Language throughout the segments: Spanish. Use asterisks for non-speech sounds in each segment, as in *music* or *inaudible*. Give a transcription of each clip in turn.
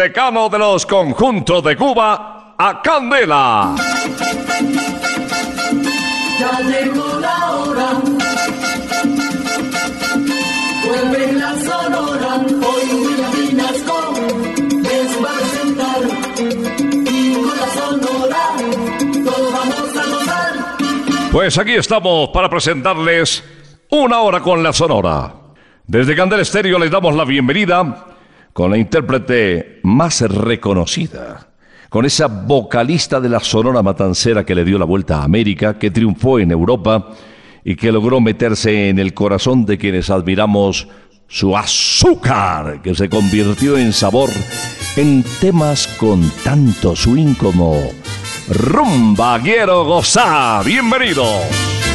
decano de los conjuntos de Cuba a Candela. Ya llegó la hora. Vuelve la sonora. Hoy William Vinasco les va a presentar. Y con la sonora todos vamos a gozar. Pues aquí estamos para presentarles una hora con la Sonora. Desde Candela Estéreo les damos la bienvenida con la intérprete más reconocida, con esa vocalista de la Sonora Matancera que le dio la vuelta a América, que triunfó en Europa y que logró meterse en el corazón de quienes admiramos su azúcar, que se convirtió en sabor en temas con tanto swing como Rumba Quiero Gozar. Bienvenido.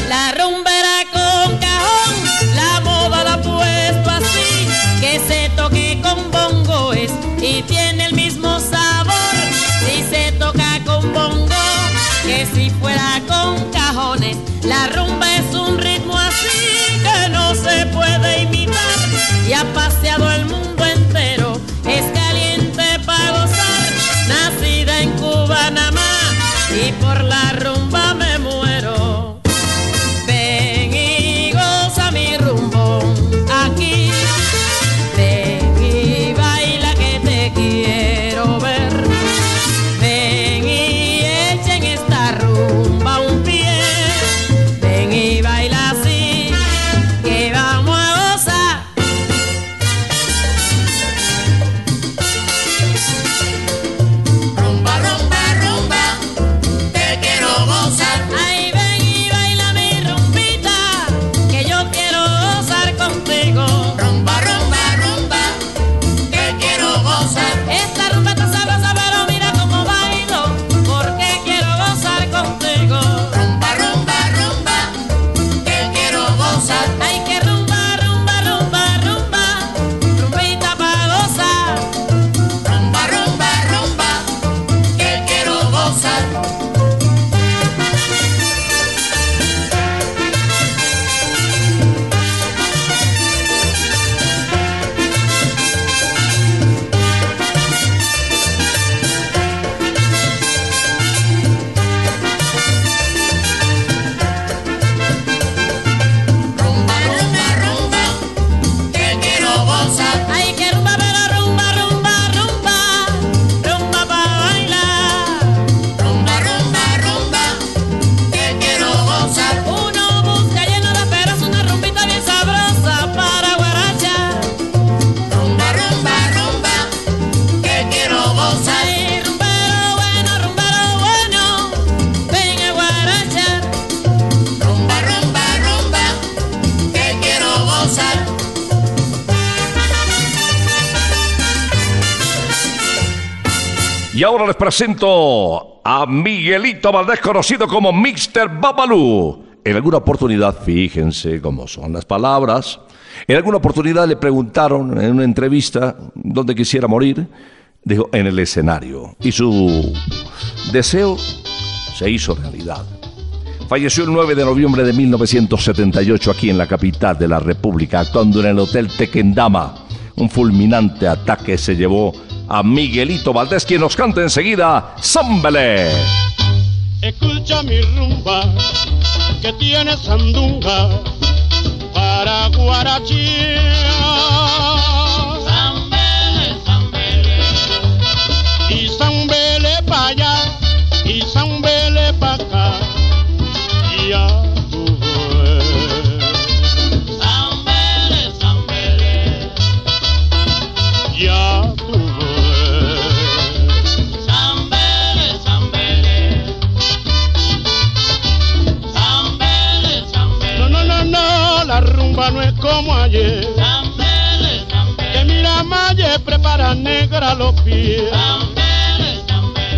La rumba era con cajón, y ha Y ahora les presento a Miguelito Valdés, conocido como Mr. Babalú. En alguna oportunidad, fíjense cómo son las palabras, en alguna oportunidad le preguntaron en una entrevista dónde quisiera morir, dijo, en el escenario. Y su deseo se hizo realidad. Falleció el 9 de noviembre de 1978 aquí en la capital de la República, actuando en el Hotel Tequendama. Un fulminante ataque se llevó a Miguelito Valdés, quien nos canta enseguida Zambele. Escucha mi rumba que tiene sandunga para guarachía. Zambele, zambele, Y zambele pa' allá y zambele pa' acá. Y ya prepara negra los pies.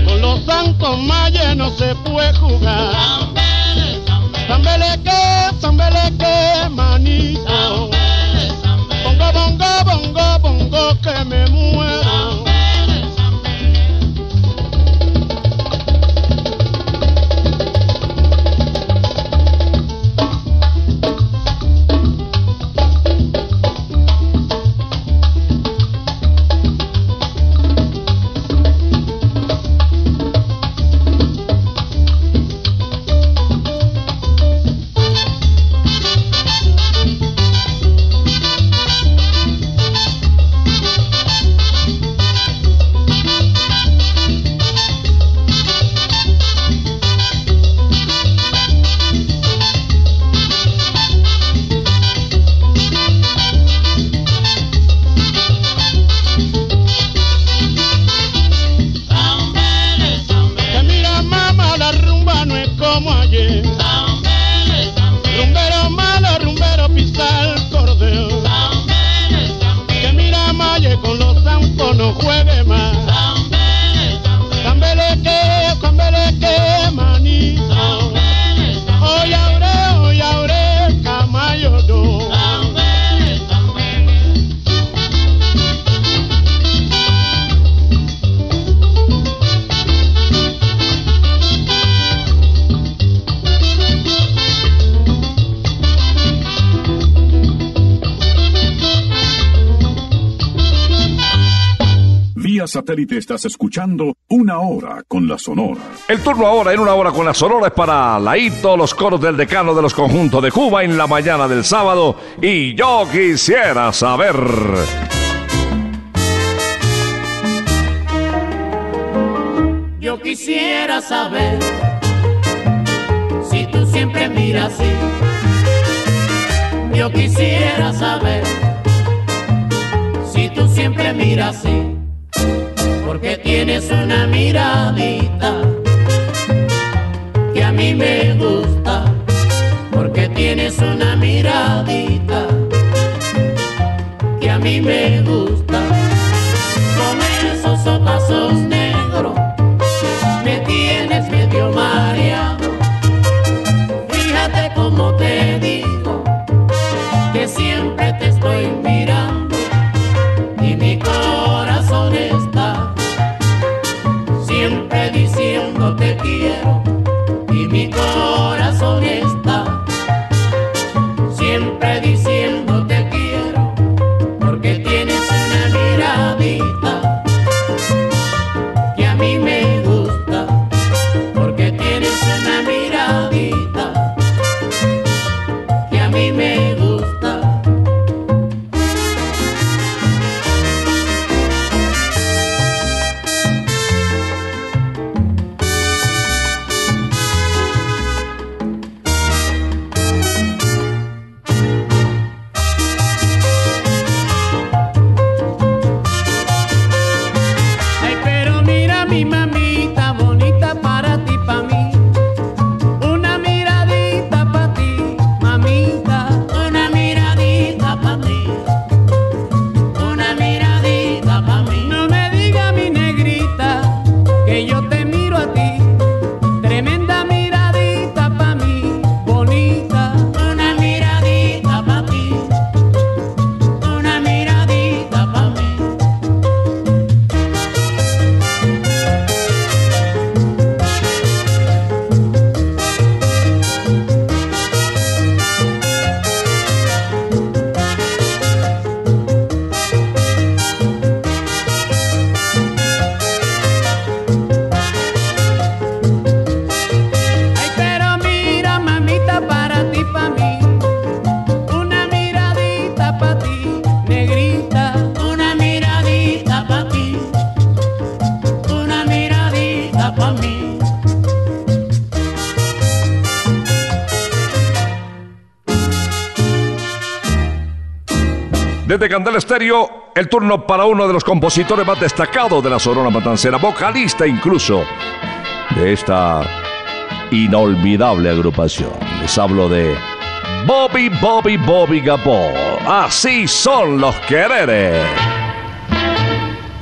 Con los zancos Maye no se puede jugar. zambele, zambele, Zambele que, zambele que, manito. Bongo, bongo, bongo, bongo, que me muero. Satélite estás escuchando Una Hora con la Sonora. El turno ahora en una hora con la Sonora es para Laito, los coros del decano de los conjuntos de Cuba en la mañana del sábado. Y yo quisiera saber. Yo quisiera saber si tú siempre miras así. Yo quisiera saber si tú siempre miras así. Porque tienes una miradita que a mí me gusta. Porque tienes una miradita Desde Candela Estéreo, el turno para uno de los compositores más destacados de la Sonora Matancera, vocalista incluso de esta inolvidable agrupación. Les hablo de Bobby Bobby Bobby Gabó. Así son los quereres.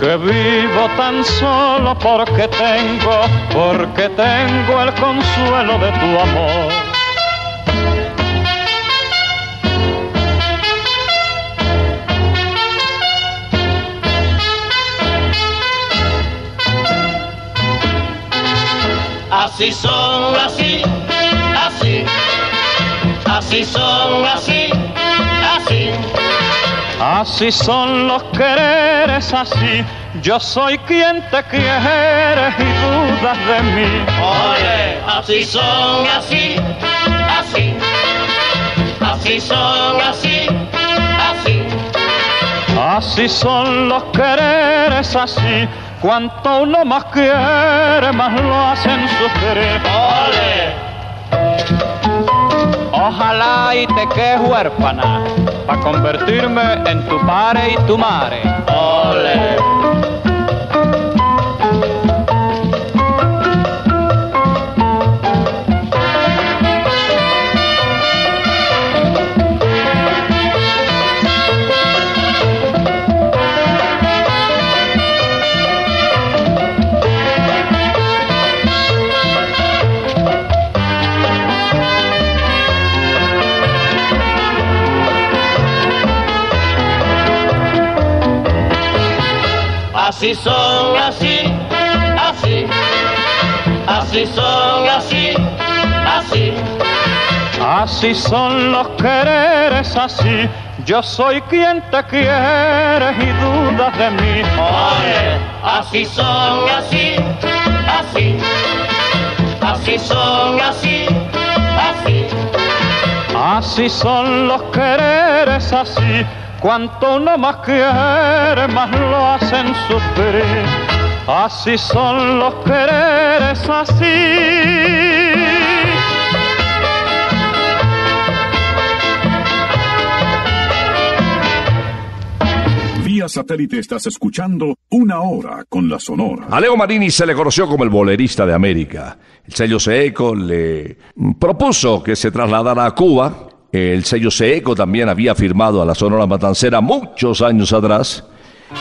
que vivo tan solo porque tengo, porque tengo el consuelo de tu amor. Así son, así, así, así son, así. Así son los quereres, así. Yo soy quien te quiere y dudas de mí. Oye, así son, así, así, así son, así, así. Así son los quereres, así. Cuanto uno más quiere, más lo hacen sufrir. Ole. Ojalá y te quedes huérfana para convertirme en tu padre y tu madre. Ole. Así son, así, así, así son, así, así. Así son los quereres, así. Yo soy quien te quiere y dudas de mí. Oye, así son, así, así, así son, así, así. Así son los quereres, así. Cuanto uno más quiere, más lo hacen sufrir. Así son los quereres, así. Vía satélite estás escuchando Una Hora con la Sonora. A Leo Marini se le conoció como el bolerista de América. El sello Seco le propuso que se trasladara a Cuba. El sello Seco también había firmado a la Sonora Matancera muchos años atrás.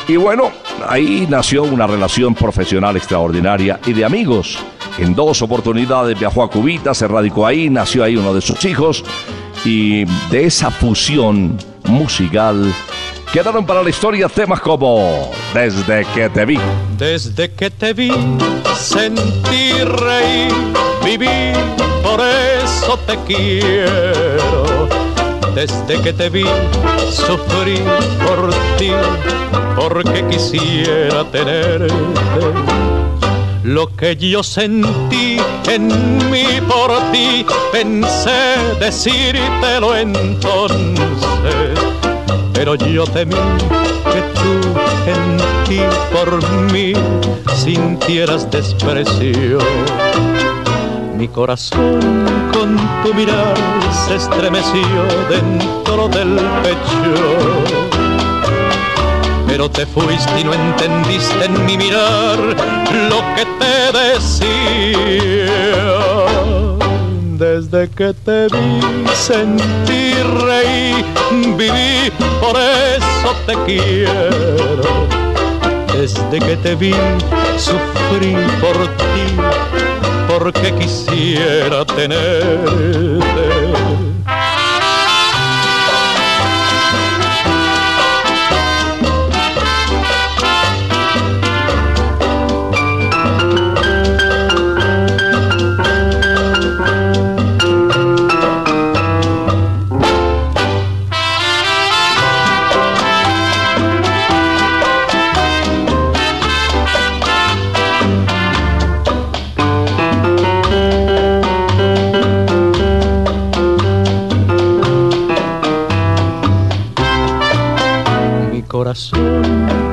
Y bueno, ahí nació una relación profesional extraordinaria y de amigos. En dos oportunidades viajó a Cubita, se radicó ahí, nació ahí uno de sus hijos. Y de esa fusión musical quedaron para la historia temas como Desde que te vi. Desde que te vi, sentí reír, viví, por eso te quiero. Desde que te vi, sufrí por ti, porque quisiera tenerte. Lo que yo sentí en mí por ti, pensé decírtelo entonces pero yo temí que tú en ti por mí sintieras desprecio. Mi corazón con tu mirar se estremeció dentro del pecho. Pero te fuiste y no entendiste en mi mirar lo que te decía. Desde que te vi sentí reír, viví, por eso te quiero. Desde que te vi sufrí por ti, porque quisiera tenerte.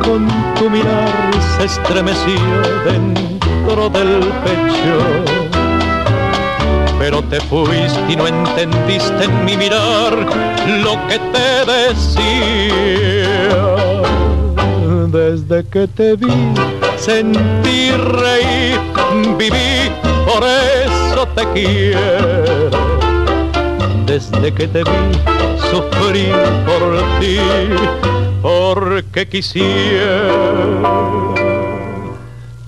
Con tu mirar se estremeció dentro del pecho. Pero te fuiste y no entendiste en mi mirar lo que te decía. Desde que te vi, sentí reír, viví, por eso te quiero. Desde que te vi, sufrí por ti, porque quisiera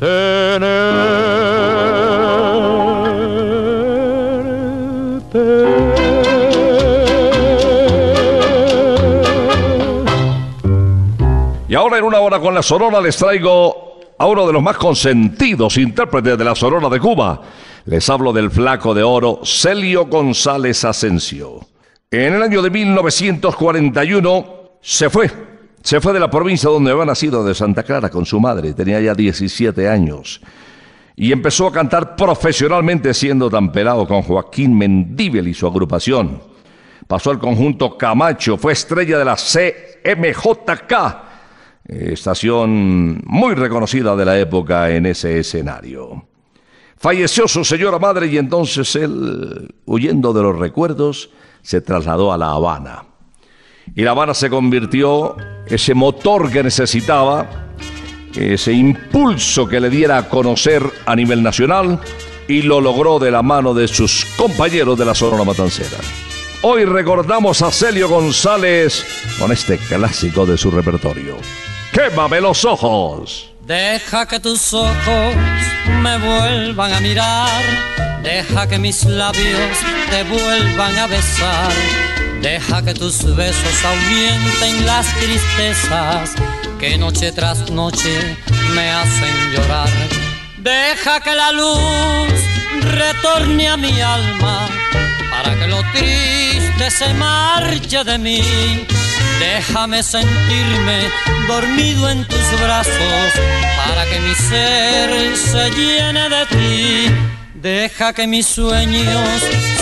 tenerte. Y ahora en una hora con la Sonora les traigo a uno de los más consentidos intérpretes de la Sonora de Cuba. Les hablo del flaco de oro Celio González Asensio. En el año de 1941 se fue. Se fue de la provincia donde había nacido, de Santa Clara, con su madre. Tenía ya 17 años. Y empezó a cantar profesionalmente siendo tan pelado con Joaquín Mendíbel y su agrupación. Pasó al conjunto Camacho, fue estrella de la CMJK, estación muy reconocida de la época en ese escenario. Falleció su señora madre y entonces él, huyendo de los recuerdos, se trasladó a La Habana. Y La Habana se convirtió ese motor que necesitaba, ese impulso que le diera a conocer a nivel nacional y lo logró de la mano de sus compañeros de la Sonora Matancera. Hoy recordamos a Celio González con este clásico de su repertorio. ¡Quémame los ojos! Deja que tus ojos me vuelvan a mirar, deja que mis labios te vuelvan a besar, deja que tus besos ahuyenten las tristezas que noche tras noche me hacen llorar. Deja que la luz retorne a mi alma para que lo triste se marche de mí. Déjame sentirme dormido en tus brazos para que mi ser se llene de ti. Deja que mis sueños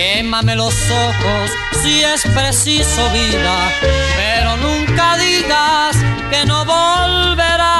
Quémame los ojos si es preciso vida, pero nunca digas que no volverás.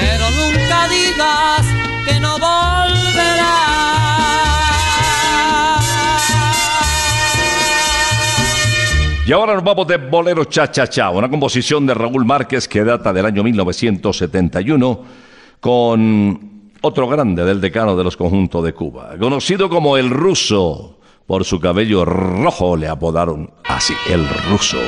pero nunca digas que no volverás. Y ahora nos vamos de Bolero Cha Cha Cha, una composición de Raúl Márquez que data del año 1971 con otro grande del decano de los conjuntos de Cuba, conocido como el ruso. Por su cabello rojo le apodaron así, el ruso.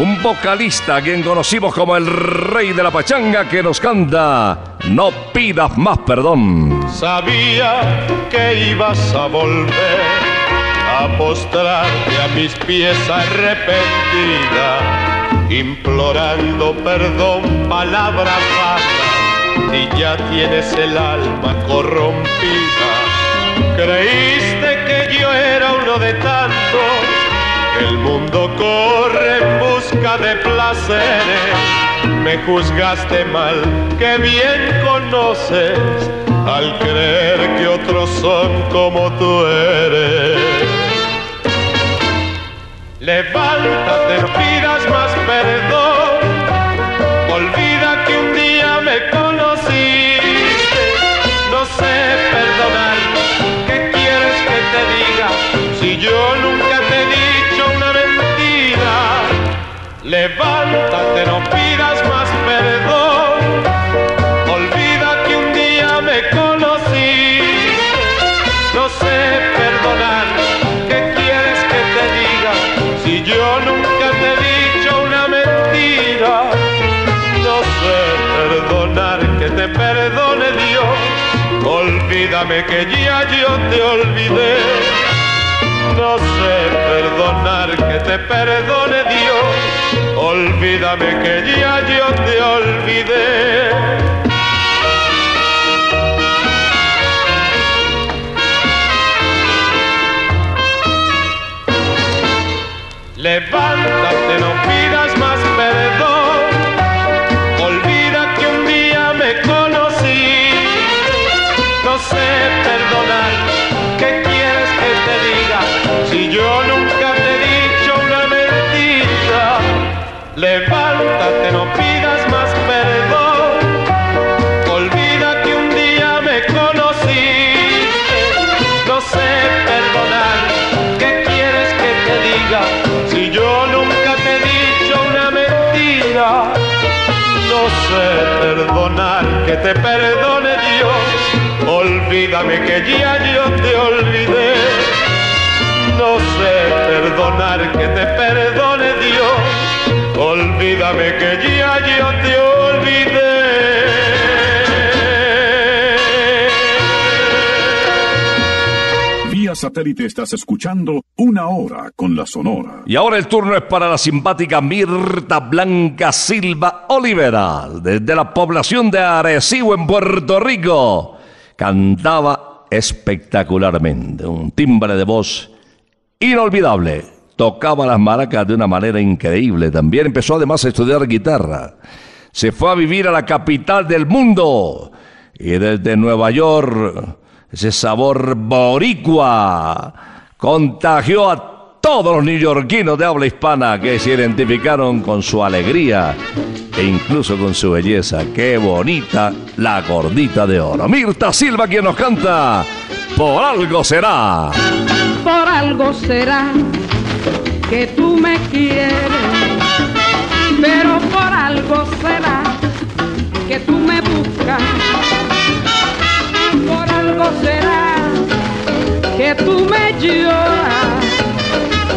Un vocalista a quien conocimos como el rey de la pachanga que nos canta No pidas más perdón. Sabía que ibas a volver a postrarte a mis pies arrepentida, implorando perdón, palabras vanas, y ya tienes el alma corrompida. Creíste que yo era uno de tantos, el mundo corre en busca de placeres. Me juzgaste mal, que bien conoces al creer que otros son como tú eres. Levántate, no pidas más perdón, olvida Olvídame que ya yo te olvidé. No sé perdonar, que te perdone Dios. Olvídame que ya yo te olvidé. Levántate, no pidas más te perdone Dios. Olvídame que ya yo te olvidé. Satélite estás escuchando Una Hora con la Sonora. Y ahora el turno es para la simpática Mirta Blanca Silva Olivera, desde la población de Arecibo en Puerto Rico. Cantaba espectacularmente, un timbre de voz inolvidable. Tocaba las maracas de una manera increíble. También empezó además a estudiar guitarra. Se fue a vivir a la capital del mundo. Y desde Nueva York, ese sabor boricua contagió a todos los neoyorquinos de habla hispana que se identificaron con su alegría e incluso con su belleza. Qué bonita la gordita de oro. Mirta Silva quien nos canta. Por algo será. por algo será que tú me quieres, pero por algo será que tú me buscas, algo será que tú me lloras.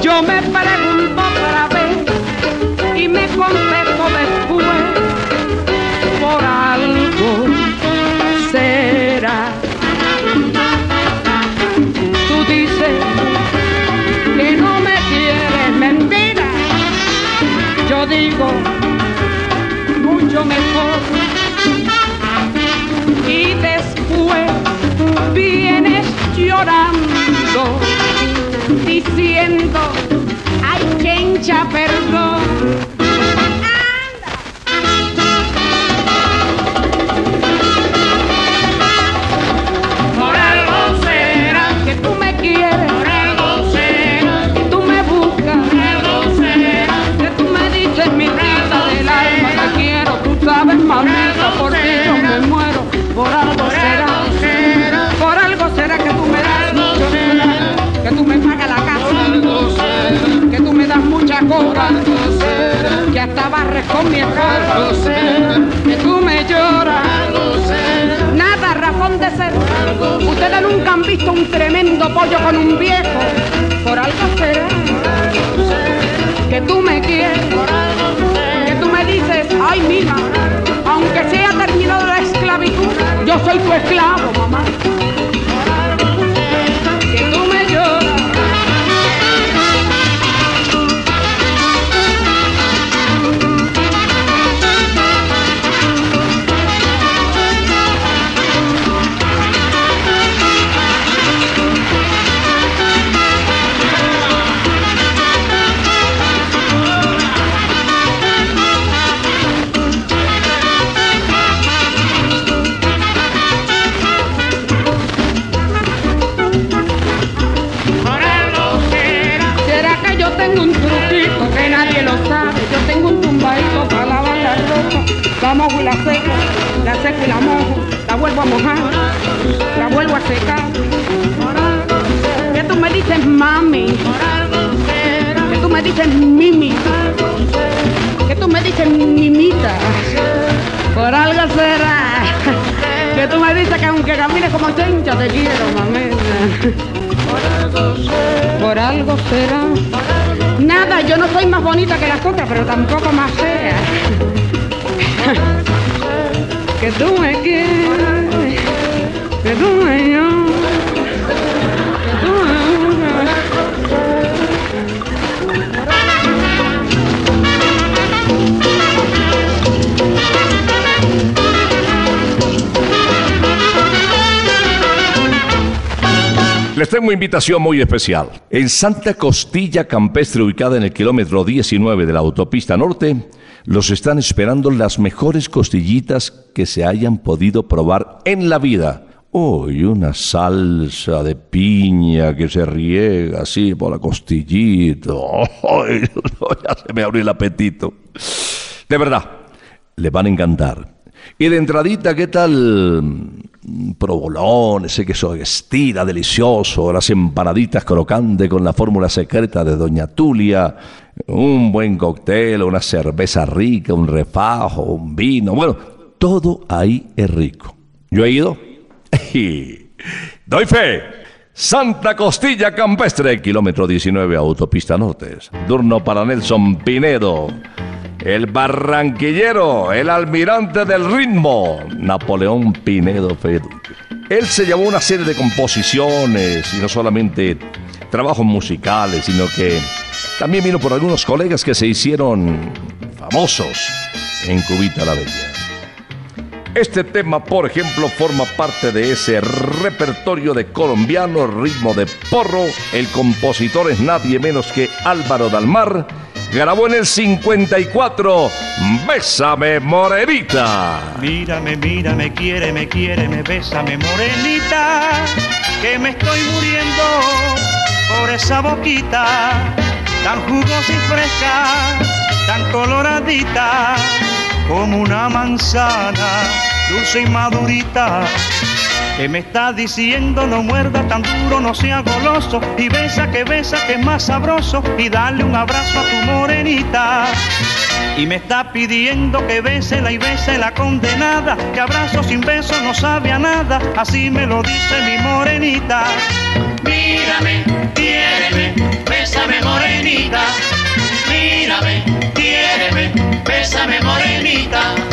Yo me pregunto otra vez y me contesto llorando, diciendo, ay, chencha, perdón. Con mi esposo, que tú me lloras. Nada razón de ser. Ustedes nunca han visto un tremendo pollo con un viejo. Por algo será que tú me quieres, que tú me dices, ay mija, aunque sea terminado la esclavitud, yo soy tu esclavo, otras, pero tampoco más fea. *laughs* que tú me quieres, Les tengo una invitación muy especial. En Santa Costilla Campestre, ubicada en el kilómetro 19 de la autopista norte, los están esperando las mejores costillitas que se hayan podido probar en la vida. Uy, una salsa de piña que se riega así por la costillita. Ay, *laughs* ya se me abrió el apetito. De verdad, le van a encantar. Y de entradita, ¿qué tal? Provolón, ese queso estira delicioso, las empanaditas crocantes con la fórmula secreta de Doña Tulia, un buen cóctel, una cerveza rica, un refajo, un vino, bueno, todo ahí es rico. Yo he ido *laughs* y doy fe. Santa Costilla Campestre, kilómetro 19, autopista norte. Turno para Nelson Pinedo. El barranquillero, el almirante del ritmo, Napoleón Pinedo Feduque. Él se llevó una serie de composiciones y no solamente trabajos musicales, sino que también vino por algunos colegas que se hicieron famosos en Cubita la Bella. Este tema, por ejemplo, forma parte de ese repertorio de colombiano, ritmo de porro. El compositor es nadie menos que Álvaro Dalmar. Grabó en el 54 Bésame Morenita. Mírame, mírame, quiere, me quiere, me bésame, morenita, que me estoy muriendo por esa boquita, tan jugosa y fresca, tan coloradita, como una manzana, dulce y madurita. Que me está diciendo no muerda tan duro, no sea goloso y besa que besa que es más sabroso y dale un abrazo a tu morenita. Y me está pidiendo que bésela y bese la condenada, que abrazo sin beso no sabe a nada, así me lo dice mi morenita. Mírame, quiéreme, bésame morenita. Mírame, quiéreme, bésame morenita.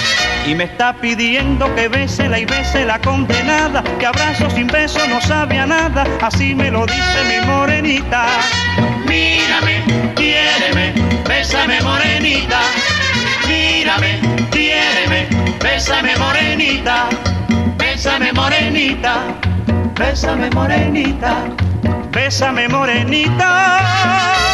Y me está pidiendo que bésela y bese la condenada, que abrazo sin beso no sabe a nada, así me lo dice mi morenita. Mírame, quiéreme, bésame morenita. Mírame, quiéreme, bésame morenita. Bésame morenita, bésame morenita. Bésame morenita.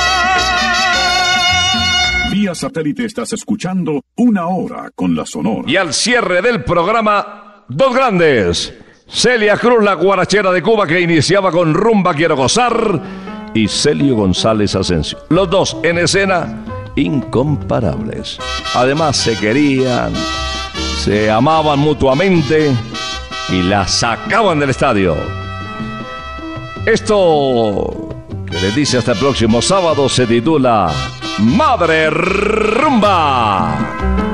Vía satélite estás escuchando una hora con la Sonora. Y al cierre del programa, dos grandes. Celia Cruz, la guarachera de Cuba que iniciaba con Rumba Quiero Gozar. Y Celio González Asensio. Los dos en escena incomparables. Además se querían, se amaban mutuamente y la sacaban del estadio. Esto que les dice hasta el próximo sábado se titula Madre Rumba.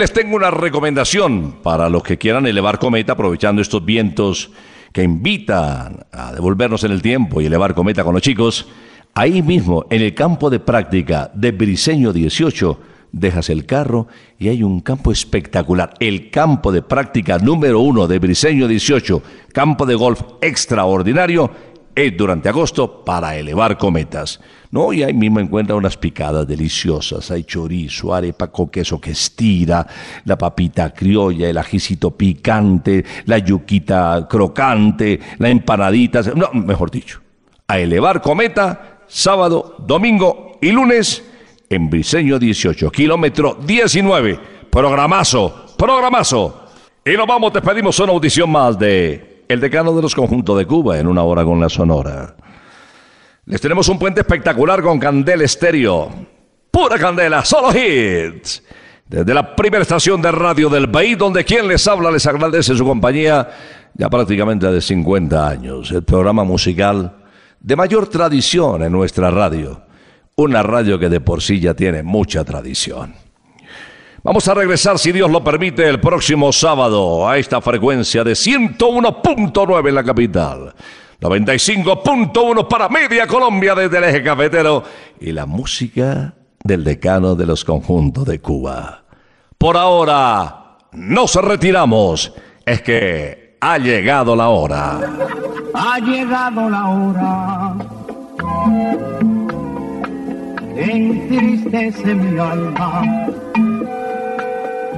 Les tengo una recomendación para los que quieran elevar cometa aprovechando estos vientos que invitan a devolvernos en el tiempo y elevar cometa con los chicos. Ahí mismo, en el campo de práctica de Briseño 18, dejas el carro y hay un campo espectacular. El campo de práctica número uno de Briseño 18, campo de golf extraordinario, es durante agosto para elevar cometas. No, y ahí mismo encuentra unas picadas deliciosas. Hay chorizo, arepa con queso que estira, la papita criolla, el ajicito picante, la yuquita crocante, la empanadita. No, mejor dicho, a elevar cometa sábado, domingo y lunes en Briseño 18, kilómetro 19. Programazo, programazo. Y nos vamos, te pedimos una audición más de El decano de los conjuntos de Cuba en una hora con la Sonora. Les tenemos un puente espectacular con Candela Estéreo. Pura candela, solo hits. Desde la primera estación de radio del país, donde quien les habla les agradece su compañía ya prácticamente de 50 años. El programa musical de mayor tradición en nuestra radio. Una radio que de por sí ya tiene mucha tradición. Vamos a regresar, si Dios lo permite, el próximo sábado a esta frecuencia de 101.9 en la capital. 95.1 para Media Colombia desde el eje cafetero y la música del decano de los conjuntos de Cuba. Por ahora, nos retiramos. Es que ha llegado la hora. Ha llegado la hora. Entristece mi alma.